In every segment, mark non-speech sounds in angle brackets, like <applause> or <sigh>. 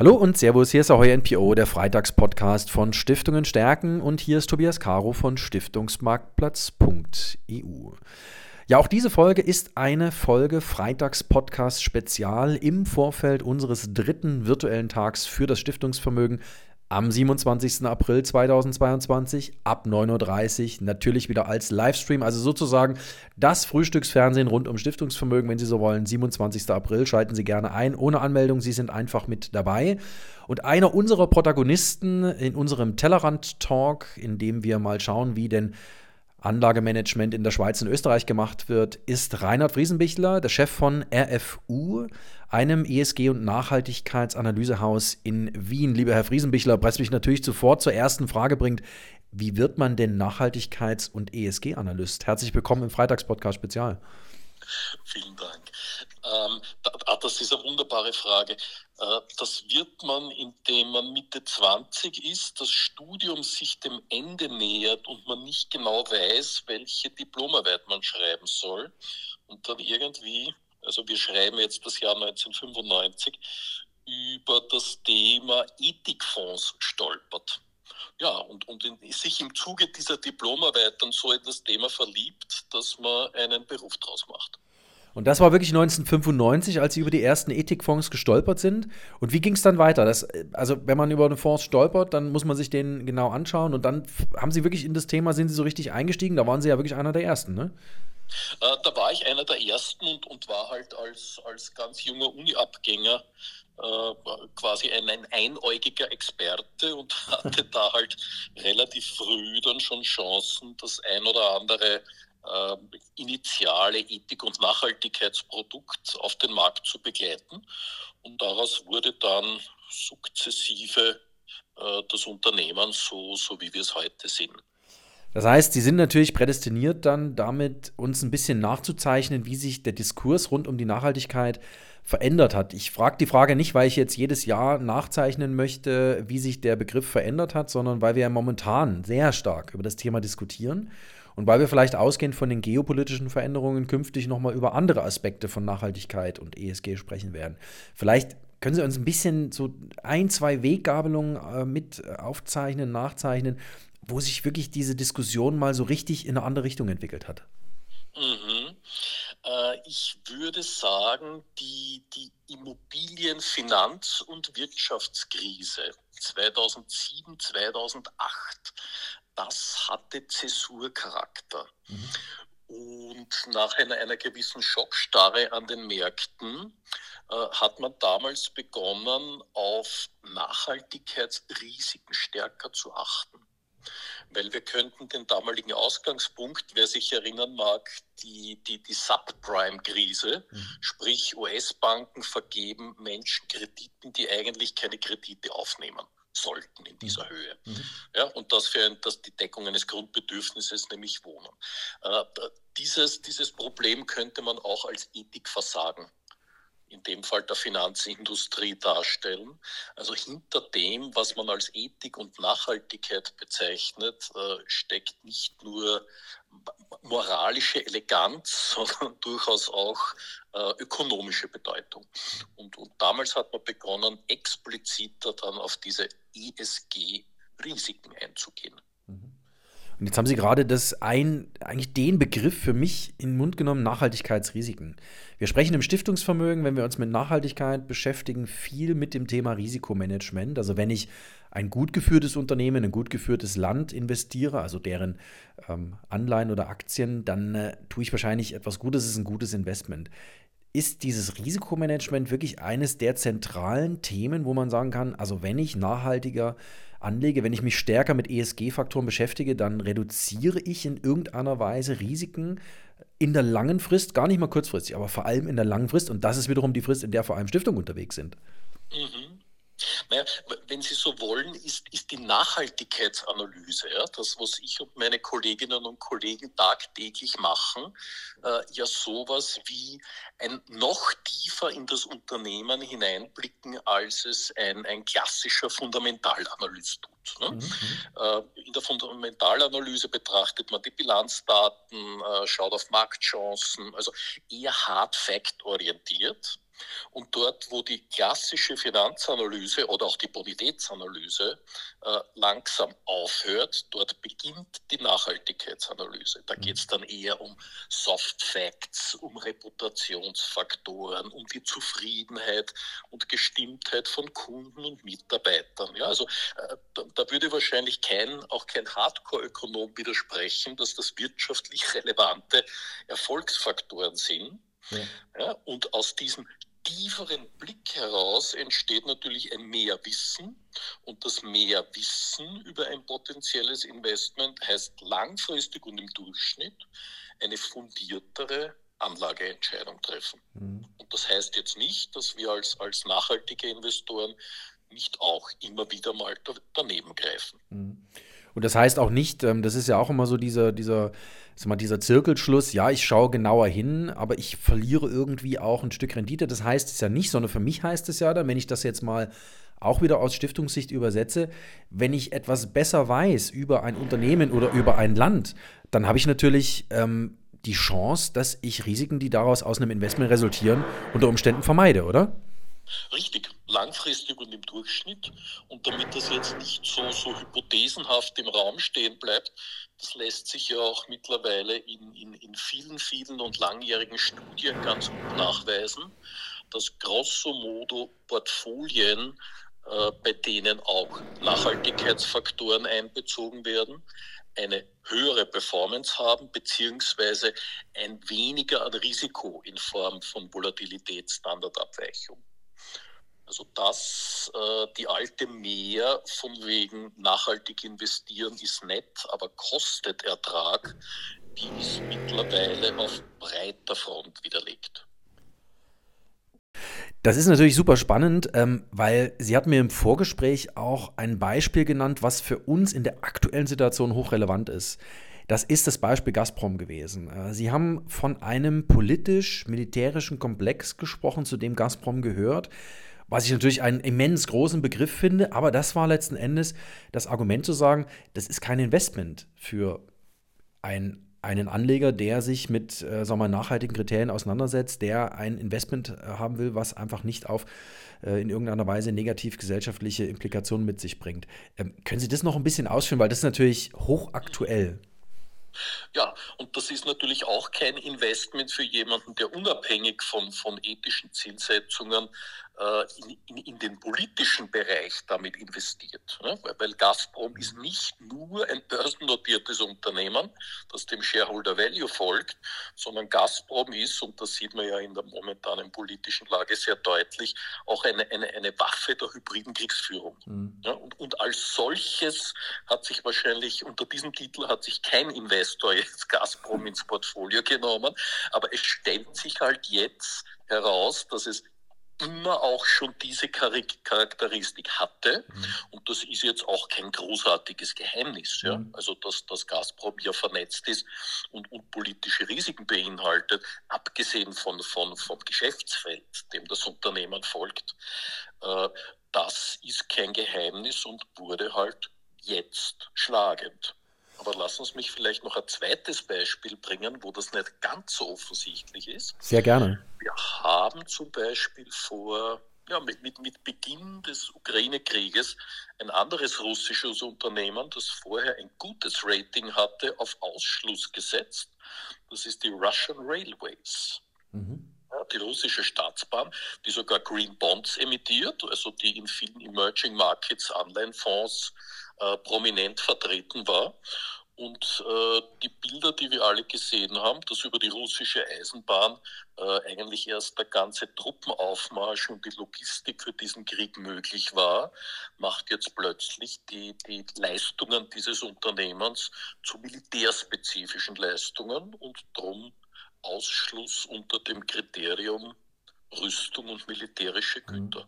Hallo und Servus, hier ist Ahoy NPO, der Freitagspodcast von Stiftungen stärken und hier ist Tobias Caro von Stiftungsmarktplatz.eu. Ja, auch diese Folge ist eine Folge Freitagspodcast Spezial im Vorfeld unseres dritten virtuellen Tags für das Stiftungsvermögen am 27. April 2022 ab 9.30 Uhr natürlich wieder als Livestream, also sozusagen das Frühstücksfernsehen rund um Stiftungsvermögen, wenn Sie so wollen. 27. April schalten Sie gerne ein, ohne Anmeldung, Sie sind einfach mit dabei. Und einer unserer Protagonisten in unserem Tellerrand-Talk, in dem wir mal schauen, wie denn Anlagemanagement in der Schweiz und Österreich gemacht wird, ist Reinhard Friesenbichler, der Chef von RFU, einem ESG- und Nachhaltigkeitsanalysehaus in Wien. Lieber Herr Friesenbichler, presst mich natürlich sofort zur ersten Frage bringt. Wie wird man denn Nachhaltigkeits- und ESG-Analyst? Herzlich willkommen im Freitagspodcast Spezial. Vielen Dank. Ähm, das ist eine wunderbare Frage. Äh, das wird man, indem man Mitte 20 ist, das Studium sich dem Ende nähert und man nicht genau weiß, welche Diplomarbeit man schreiben soll und dann irgendwie, also wir schreiben jetzt das Jahr 1995, über das Thema Ethikfonds stolpert. Ja, und, und in, sich im Zuge dieser Diplomarbeit dann so in das Thema verliebt, dass man einen Beruf draus macht. Und das war wirklich 1995, als sie über die ersten Ethikfonds gestolpert sind. Und wie ging es dann weiter? Das, also, wenn man über einen Fonds stolpert, dann muss man sich den genau anschauen. Und dann haben sie wirklich in das Thema, sind sie so richtig eingestiegen? Da waren sie ja wirklich einer der ersten, ne? Äh, da war ich einer der ersten und, und war halt als, als ganz junger Uni-Abgänger äh, quasi ein, ein einäugiger Experte und <laughs> hatte da halt relativ früh dann schon Chancen, das ein oder andere äh, initiale Ethik- und Nachhaltigkeitsprodukt auf den Markt zu begleiten. Und daraus wurde dann sukzessive äh, das Unternehmen so, so, wie wir es heute sind. Das heißt, Sie sind natürlich prädestiniert, dann damit uns ein bisschen nachzuzeichnen, wie sich der Diskurs rund um die Nachhaltigkeit verändert hat. Ich frage die Frage nicht, weil ich jetzt jedes Jahr nachzeichnen möchte, wie sich der Begriff verändert hat, sondern weil wir ja momentan sehr stark über das Thema diskutieren und weil wir vielleicht ausgehend von den geopolitischen Veränderungen künftig nochmal über andere Aspekte von Nachhaltigkeit und ESG sprechen werden. Vielleicht können Sie uns ein bisschen so ein, zwei Weggabelungen äh, mit aufzeichnen, nachzeichnen, wo sich wirklich diese Diskussion mal so richtig in eine andere Richtung entwickelt hat? Mhm. Äh, ich würde sagen, die, die Immobilienfinanz- und Wirtschaftskrise 2007, 2008 das hatte Zäsurcharakter. Mhm. Und nach einer, einer gewissen Schockstarre an den Märkten äh, hat man damals begonnen, auf Nachhaltigkeitsrisiken stärker zu achten. Weil wir könnten den damaligen Ausgangspunkt, wer sich erinnern mag, die, die, die Subprime-Krise, mhm. sprich US-Banken vergeben Menschen Krediten, die eigentlich keine Kredite aufnehmen sollten in dieser mhm. Höhe. Mhm. Ja, und das für ein, das die Deckung eines Grundbedürfnisses, nämlich Wohnen. Äh, dieses, dieses Problem könnte man auch als Ethikversagen in dem Fall der Finanzindustrie darstellen. Also hinter dem, was man als Ethik und Nachhaltigkeit bezeichnet, äh, steckt nicht nur moralische Eleganz, <laughs> sondern durchaus auch äh, ökonomische Bedeutung. Und, und damals hat man begonnen, expliziter dann auf diese ESG-Risiken einzugehen. Mhm. Und jetzt haben Sie gerade das ein, eigentlich den Begriff für mich in den Mund genommen, Nachhaltigkeitsrisiken. Wir sprechen im Stiftungsvermögen, wenn wir uns mit Nachhaltigkeit beschäftigen, viel mit dem Thema Risikomanagement. Also wenn ich ein gut geführtes Unternehmen, ein gut geführtes Land investiere, also deren ähm, Anleihen oder Aktien, dann äh, tue ich wahrscheinlich etwas Gutes, es ist ein gutes Investment. Ist dieses Risikomanagement wirklich eines der zentralen Themen, wo man sagen kann, also wenn ich nachhaltiger anlege, wenn ich mich stärker mit ESG-Faktoren beschäftige, dann reduziere ich in irgendeiner Weise Risiken in der langen Frist, gar nicht mal kurzfristig, aber vor allem in der langen Frist. Und das ist wiederum die Frist, in der vor allem Stiftungen unterwegs sind. Mhm. Naja, wenn Sie so wollen, ist, ist die Nachhaltigkeitsanalyse, ja, das, was ich und meine Kolleginnen und Kollegen tagtäglich machen, äh, ja sowas wie ein noch tiefer in das Unternehmen hineinblicken, als es ein, ein klassischer Fundamentalanalyst tut. Ne? Mhm. Äh, in der Fundamentalanalyse betrachtet man die Bilanzdaten, äh, schaut auf Marktchancen, also eher hard fact orientiert. Und dort, wo die klassische Finanzanalyse oder auch die Bonitätsanalyse äh, langsam aufhört, dort beginnt die Nachhaltigkeitsanalyse. Da geht es dann eher um Soft Facts, um Reputationsfaktoren, um die Zufriedenheit und Gestimmtheit von Kunden und Mitarbeitern. Ja, also äh, da, da, würde wahrscheinlich kein, auch kein Hardcore-Ökonom widersprechen, dass das wirtschaftlich relevante Erfolgsfaktoren sind. Ja. Ja, und aus diesem tieferen Blick heraus entsteht natürlich ein Mehrwissen und das Mehrwissen über ein potenzielles Investment heißt langfristig und im Durchschnitt eine fundiertere Anlageentscheidung treffen. Mhm. Und das heißt jetzt nicht, dass wir als, als nachhaltige Investoren nicht auch immer wieder mal daneben greifen. Mhm. Und das heißt auch nicht, ähm, das ist ja auch immer so dieser, dieser, mal, dieser Zirkelschluss, ja, ich schaue genauer hin, aber ich verliere irgendwie auch ein Stück Rendite. Das heißt es ja nicht, sondern für mich heißt es ja dann, wenn ich das jetzt mal auch wieder aus Stiftungssicht übersetze, wenn ich etwas besser weiß über ein Unternehmen oder über ein Land, dann habe ich natürlich ähm, die Chance, dass ich Risiken, die daraus aus einem Investment resultieren, unter Umständen vermeide, oder? Richtig, langfristig und im Durchschnitt. Und damit das jetzt nicht so, so hypothesenhaft im Raum stehen bleibt, das lässt sich ja auch mittlerweile in, in, in vielen, vielen und langjährigen Studien ganz gut nachweisen, dass grosso modo Portfolien, äh, bei denen auch Nachhaltigkeitsfaktoren einbezogen werden, eine höhere Performance haben, beziehungsweise ein weniger an Risiko in Form von Volatilitätsstandardabweichung. Also das, äh, die alte Mehr von wegen nachhaltig investieren ist nett, aber kostet Ertrag, die ist mittlerweile auf breiter Front widerlegt. Das ist natürlich super spannend, ähm, weil Sie hat mir im Vorgespräch auch ein Beispiel genannt, was für uns in der aktuellen Situation hochrelevant ist. Das ist das Beispiel Gazprom gewesen. Äh, Sie haben von einem politisch-militärischen Komplex gesprochen, zu dem Gazprom gehört was ich natürlich einen immens großen Begriff finde, aber das war letzten Endes das Argument zu sagen, das ist kein Investment für ein, einen Anleger, der sich mit äh, wir, nachhaltigen Kriterien auseinandersetzt, der ein Investment äh, haben will, was einfach nicht auf äh, in irgendeiner Weise negativ gesellschaftliche Implikationen mit sich bringt. Ähm, können Sie das noch ein bisschen ausführen, weil das ist natürlich hochaktuell. Ja, und das ist natürlich auch kein Investment für jemanden, der unabhängig von, von ethischen Zielsetzungen in, in, in, den politischen Bereich damit investiert. Ne? Weil Gazprom ist nicht nur ein börsennotiertes Unternehmen, das dem Shareholder Value folgt, sondern Gazprom ist, und das sieht man ja in der momentanen politischen Lage sehr deutlich, auch eine, eine, eine Waffe der hybriden Kriegsführung. Mhm. Ja? Und, und als solches hat sich wahrscheinlich unter diesem Titel hat sich kein Investor jetzt Gazprom ins Portfolio genommen, aber es stellt sich halt jetzt heraus, dass es immer auch schon diese Charakteristik hatte. Mhm. Und das ist jetzt auch kein großartiges Geheimnis. Ja? Mhm. Also, dass das Gazprom ja vernetzt ist und, und, politische Risiken beinhaltet, abgesehen von, von, vom Geschäftsfeld, dem das Unternehmen folgt. Äh, das ist kein Geheimnis und wurde halt jetzt schlagend. Aber lass uns mich vielleicht noch ein zweites Beispiel bringen, wo das nicht ganz so offensichtlich ist. Sehr gerne. Wir haben zum Beispiel vor, ja, mit, mit, mit Beginn des Ukraine-Krieges ein anderes russisches Unternehmen, das vorher ein gutes Rating hatte, auf Ausschluss gesetzt. Das ist die Russian Railways. Mhm. Die russische Staatsbahn, die sogar Green Bonds emittiert, also die in vielen Emerging Markets Anleihenfonds äh, prominent vertreten war. Und äh, die Bilder, die wir alle gesehen haben, dass über die russische Eisenbahn äh, eigentlich erst der ganze Truppenaufmarsch und die Logistik für diesen Krieg möglich war, macht jetzt plötzlich die, die Leistungen dieses Unternehmens zu militärspezifischen Leistungen und darum Ausschluss unter dem Kriterium Rüstung und militärische Güter.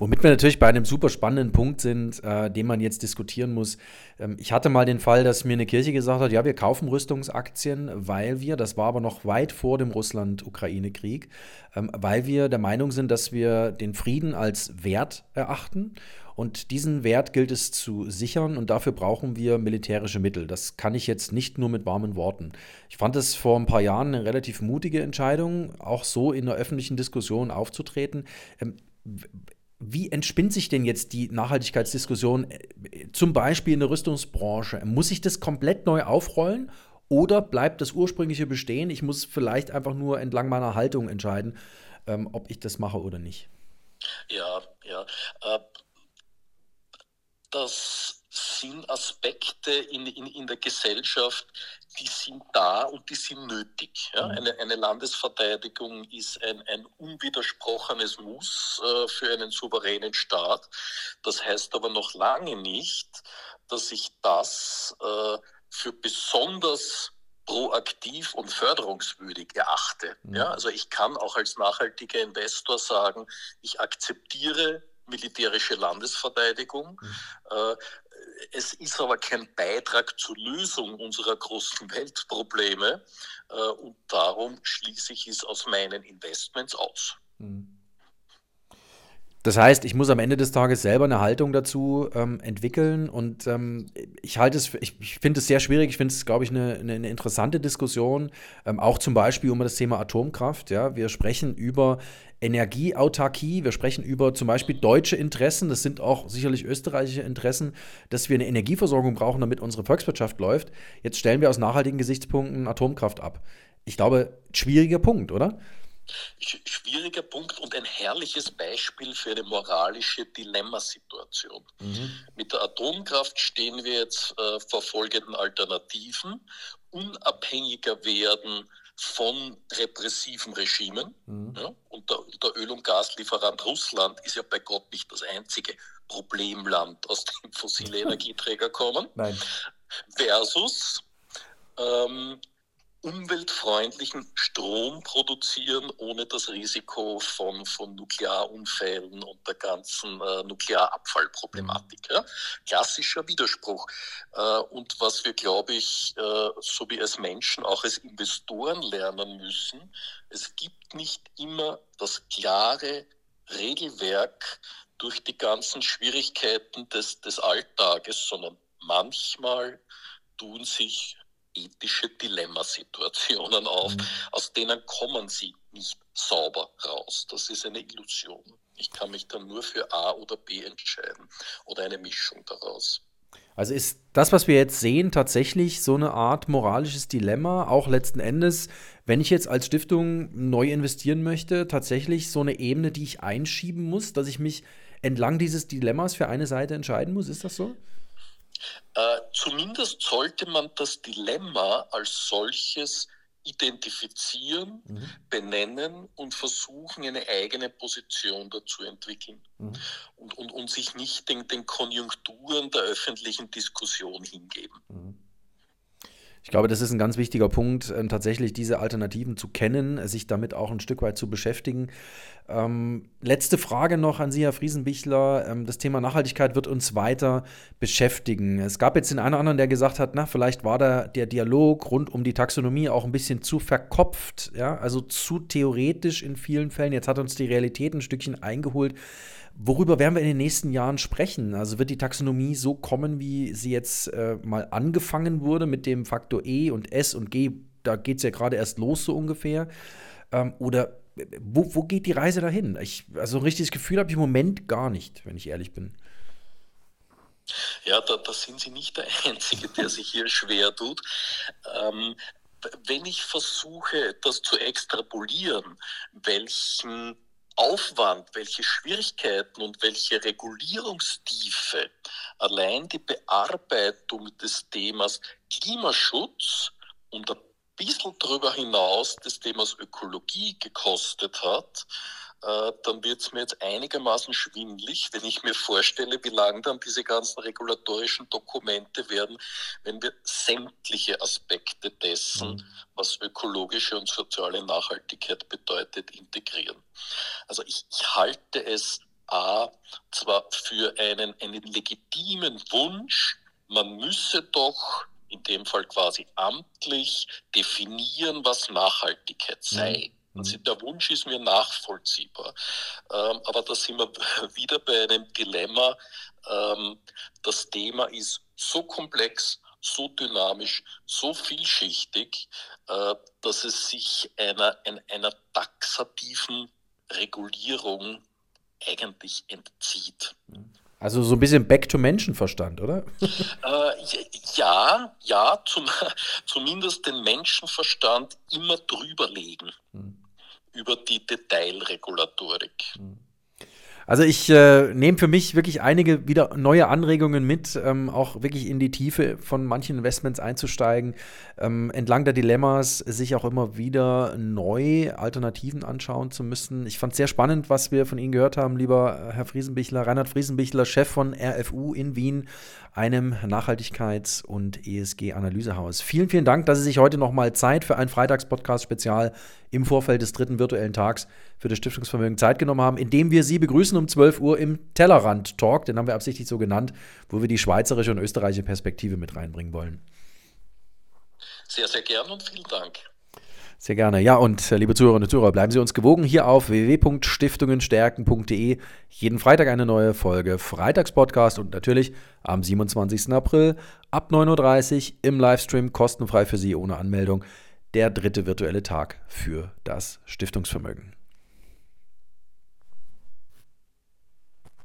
Womit wir natürlich bei einem super spannenden Punkt sind, äh, den man jetzt diskutieren muss. Ähm, ich hatte mal den Fall, dass mir eine Kirche gesagt hat, ja, wir kaufen Rüstungsaktien, weil wir, das war aber noch weit vor dem Russland-Ukraine-Krieg, ähm, weil wir der Meinung sind, dass wir den Frieden als Wert erachten. Und diesen Wert gilt es zu sichern und dafür brauchen wir militärische Mittel. Das kann ich jetzt nicht nur mit warmen Worten. Ich fand es vor ein paar Jahren eine relativ mutige Entscheidung, auch so in der öffentlichen Diskussion aufzutreten. Ähm, wie entspinnt sich denn jetzt die Nachhaltigkeitsdiskussion äh, zum Beispiel in der Rüstungsbranche? Muss ich das komplett neu aufrollen oder bleibt das ursprüngliche bestehen? Ich muss vielleicht einfach nur entlang meiner Haltung entscheiden, ähm, ob ich das mache oder nicht. Ja, ja. Äh, das sind Aspekte in, in, in der Gesellschaft, die sind da und die sind nötig. Ja? Mhm. Eine, eine Landesverteidigung ist ein, ein unwidersprochenes Muss äh, für einen souveränen Staat. Das heißt aber noch lange nicht, dass ich das äh, für besonders proaktiv und förderungswürdig erachte. Mhm. Ja, also ich kann auch als nachhaltiger Investor sagen, ich akzeptiere militärische Landesverteidigung. Mhm. Äh, es ist aber kein Beitrag zur Lösung unserer großen <laughs> Weltprobleme äh, und darum schließe ich es aus meinen Investments aus. Mhm. Das heißt, ich muss am Ende des Tages selber eine Haltung dazu ähm, entwickeln und ähm, ich halte es, ich, ich finde es sehr schwierig. Ich finde es, glaube ich, eine, eine, eine, interessante Diskussion, ähm, auch zum Beispiel um das Thema Atomkraft. Ja, wir sprechen über Energieautarkie, wir sprechen über zum Beispiel deutsche Interessen, das sind auch sicherlich österreichische Interessen, dass wir eine Energieversorgung brauchen, damit unsere Volkswirtschaft läuft. Jetzt stellen wir aus nachhaltigen Gesichtspunkten Atomkraft ab. Ich glaube, schwieriger Punkt, oder? Schwieriger Punkt und ein herrliches Beispiel für eine moralische Dilemmasituation. Mhm. Mit der Atomkraft stehen wir jetzt äh, vor folgenden Alternativen. Unabhängiger werden von repressiven Regimen. Mhm. Ja, und der, der, Öl- und Gaslieferant Russland ist ja bei Gott nicht das einzige Problemland, aus dem fossile <laughs> Energieträger kommen. Nein. Versus ähm, umweltfreundlichen Strom produzieren, ohne das Risiko von, von Nuklearunfällen und der ganzen äh, Nuklearabfallproblematik. Ja? Klassischer Widerspruch. Äh, und was wir, glaube ich, äh, so wie als Menschen, auch als Investoren lernen müssen, es gibt nicht immer das klare Regelwerk durch die ganzen Schwierigkeiten des, des Alltages, sondern manchmal tun sich ethische Dilemmasituationen auf, mhm. aus denen kommen sie nicht sauber raus. Das ist eine Illusion. Ich kann mich dann nur für A oder B entscheiden oder eine Mischung daraus. Also ist das, was wir jetzt sehen, tatsächlich so eine Art moralisches Dilemma, auch letzten Endes, wenn ich jetzt als Stiftung neu investieren möchte, tatsächlich so eine Ebene, die ich einschieben muss, dass ich mich entlang dieses Dilemmas für eine Seite entscheiden muss? Ist das so? Äh, zumindest sollte man das Dilemma als solches identifizieren, mhm. benennen und versuchen, eine eigene Position dazu entwickeln mhm. und, und, und sich nicht den, den Konjunkturen der öffentlichen Diskussion hingeben. Mhm. Ich glaube, das ist ein ganz wichtiger Punkt, äh, tatsächlich diese Alternativen zu kennen, sich damit auch ein Stück weit zu beschäftigen. Ähm, letzte Frage noch an Sie, Herr Friesenbichler. Ähm, das Thema Nachhaltigkeit wird uns weiter beschäftigen. Es gab jetzt den einen oder anderen, der gesagt hat, na, vielleicht war da der Dialog rund um die Taxonomie auch ein bisschen zu verkopft, ja, also zu theoretisch in vielen Fällen. Jetzt hat uns die Realität ein Stückchen eingeholt. Worüber werden wir in den nächsten Jahren sprechen? Also wird die Taxonomie so kommen, wie sie jetzt äh, mal angefangen wurde mit dem Faktor E und S und G? Da geht es ja gerade erst los, so ungefähr. Ähm, oder äh, wo, wo geht die Reise dahin? Ich, also ein richtiges Gefühl habe ich im Moment gar nicht, wenn ich ehrlich bin. Ja, da, da sind Sie nicht der <laughs> Einzige, der sich hier schwer tut. Ähm, wenn ich versuche, das zu extrapolieren, welchen Aufwand, welche Schwierigkeiten und welche Regulierungstiefe allein die Bearbeitung des Themas Klimaschutz und ein bisschen darüber hinaus des Themas Ökologie gekostet hat, äh, dann wird es mir jetzt einigermaßen schwindlig, wenn ich mir vorstelle, wie lang dann diese ganzen regulatorischen Dokumente werden, wenn wir sämtliche Aspekte dessen, mhm. was ökologische und soziale Nachhaltigkeit bedeutet, integrieren. Also ich, ich halte es A, zwar für einen, einen legitimen Wunsch, man müsse doch in dem Fall quasi amtlich definieren, was Nachhaltigkeit mhm. sei. Mhm. Also der Wunsch ist mir nachvollziehbar. Ähm, aber da sind wir <laughs> wieder bei einem Dilemma. Ähm, das Thema ist so komplex, so dynamisch, so vielschichtig, äh, dass es sich einer, einer taxativen Regulierung eigentlich entzieht. Also so ein bisschen Back to Menschenverstand, oder? <laughs> Äh, ja, ja, zum, <laughs> zumindest den Menschenverstand immer drüberlegen hm. Über die Detailregulatorik. Hm. Also ich äh, nehme für mich wirklich einige wieder neue Anregungen mit, ähm, auch wirklich in die Tiefe von manchen Investments einzusteigen, ähm, entlang der Dilemmas sich auch immer wieder neu Alternativen anschauen zu müssen. Ich fand es sehr spannend, was wir von Ihnen gehört haben, lieber Herr Friesenbichler, Reinhard Friesenbichler, Chef von RFU in Wien, einem Nachhaltigkeits- und ESG-Analysehaus. Vielen, vielen Dank, dass Sie sich heute nochmal Zeit für ein Freitagspodcast-Spezial im Vorfeld des dritten virtuellen Tags für das Stiftungsvermögen Zeit genommen haben, indem wir Sie begrüßen um 12 Uhr im Tellerrand-Talk, den haben wir absichtlich so genannt, wo wir die schweizerische und österreichische Perspektive mit reinbringen wollen. Sehr, sehr gern und vielen Dank. Sehr gerne. Ja, und äh, liebe Zuhörerinnen und Zuhörer, bleiben Sie uns gewogen hier auf www.stiftungenstärken.de. Jeden Freitag eine neue Folge Freitagspodcast und natürlich am 27. April ab 9.30 Uhr im Livestream kostenfrei für Sie ohne Anmeldung der dritte virtuelle Tag für das Stiftungsvermögen.